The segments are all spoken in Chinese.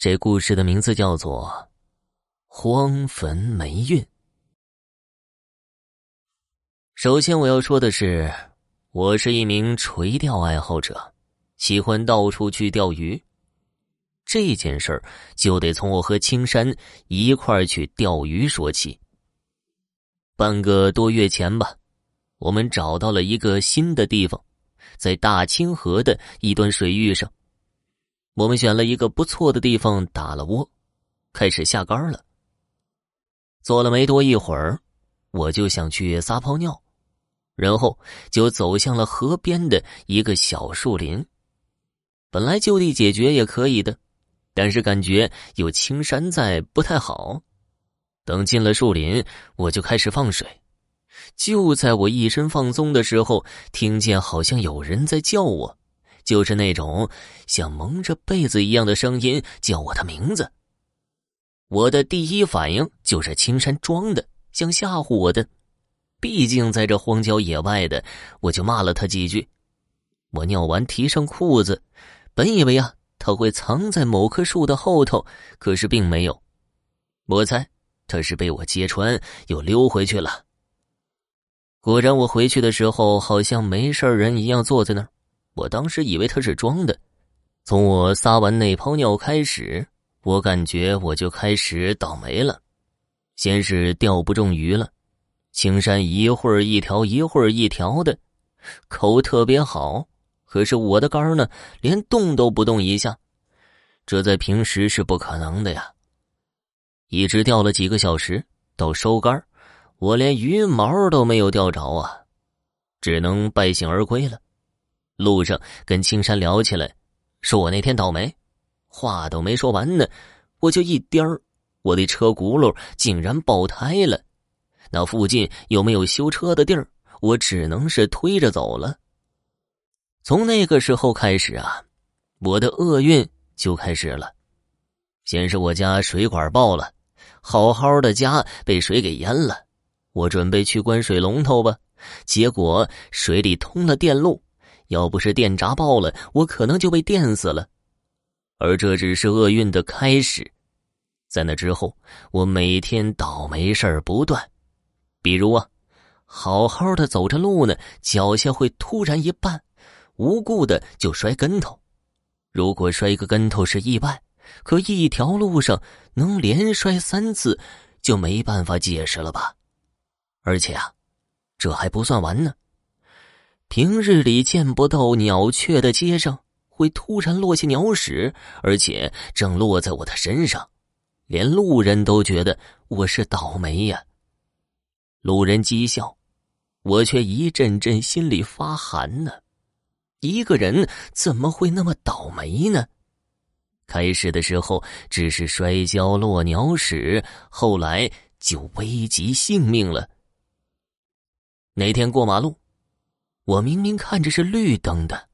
这故事的名字叫做《荒坟霉运》。首先我要说的是，我是一名垂钓爱好者，喜欢到处去钓鱼。这件事儿就得从我和青山一块儿去钓鱼说起。半个多月前吧，我们找到了一个新的地方，在大清河的一段水域上。我们选了一个不错的地方打了窝，开始下竿了。坐了没多一会儿，我就想去撒泡尿，然后就走向了河边的一个小树林。本来就地解决也可以的，但是感觉有青山在不太好。等进了树林，我就开始放水。就在我一身放松的时候，听见好像有人在叫我。就是那种像蒙着被子一样的声音叫我的名字。我的第一反应就是青山装的，想吓唬我的。毕竟在这荒郊野外的，我就骂了他几句。我尿完提上裤子，本以为啊他会藏在某棵树的后头，可是并没有。我猜他是被我揭穿又溜回去了。果然，我回去的时候好像没事人一样坐在那儿。我当时以为他是装的，从我撒完那泡尿开始，我感觉我就开始倒霉了。先是钓不中鱼了，青山一会儿一条一会儿一条的，口特别好，可是我的竿呢，连动都不动一下，这在平时是不可能的呀。一直钓了几个小时，到收竿，我连鱼毛都没有钓着啊，只能败兴而归了。路上跟青山聊起来，说我那天倒霉，话都没说完呢，我就一颠儿，我的车轱辘竟然爆胎了。那附近又没有修车的地儿，我只能是推着走了。从那个时候开始啊，我的厄运就开始了。先是我家水管爆了，好好的家被水给淹了。我准备去关水龙头吧，结果水里通了电路。要不是电闸爆了，我可能就被电死了。而这只是厄运的开始，在那之后，我每天倒霉事儿不断。比如啊，好好的走着路呢，脚下会突然一绊，无故的就摔跟头。如果摔个跟头是意外，可一条路上能连摔三次，就没办法解释了吧？而且啊，这还不算完呢。平日里见不到鸟雀的街上，会突然落下鸟屎，而且正落在我的身上，连路人都觉得我是倒霉呀。路人讥笑，我却一阵阵心里发寒呢。一个人怎么会那么倒霉呢？开始的时候只是摔跤落鸟屎，后来就危及性命了。那天过马路。我明明看着是绿灯的，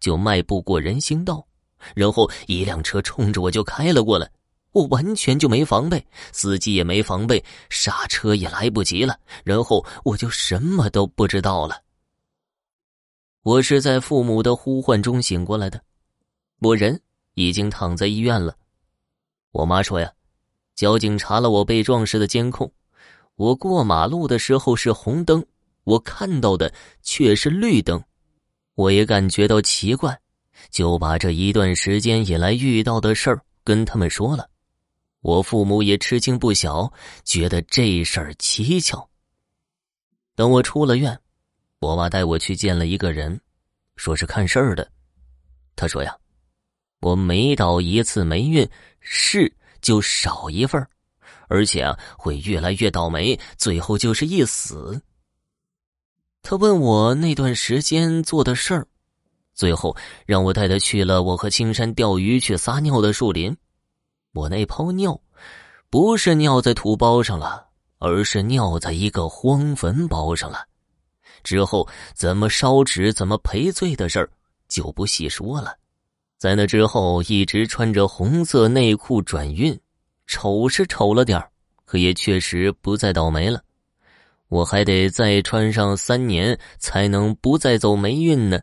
就迈步过人行道，然后一辆车冲着我就开了过来，我完全就没防备，司机也没防备，刹车也来不及了，然后我就什么都不知道了。我是在父母的呼唤中醒过来的，我人已经躺在医院了。我妈说呀，交警查了我被撞时的监控，我过马路的时候是红灯。我看到的却是绿灯，我也感觉到奇怪，就把这一段时间以来遇到的事儿跟他们说了。我父母也吃惊不小，觉得这事儿蹊跷。等我出了院，我妈带我去见了一个人，说是看事儿的。他说呀，我每倒一次霉运，事就少一份而且啊会越来越倒霉，最后就是一死。他问我那段时间做的事儿，最后让我带他去了我和青山钓鱼去撒尿的树林。我那泡尿，不是尿在土包上了，而是尿在一个荒坟包上了。之后怎么烧纸、怎么赔罪的事儿就不细说了。在那之后，一直穿着红色内裤转运，丑是丑了点儿可也确实不再倒霉了。我还得再穿上三年，才能不再走霉运呢。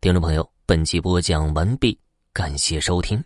听众朋友，本集播讲完毕，感谢收听。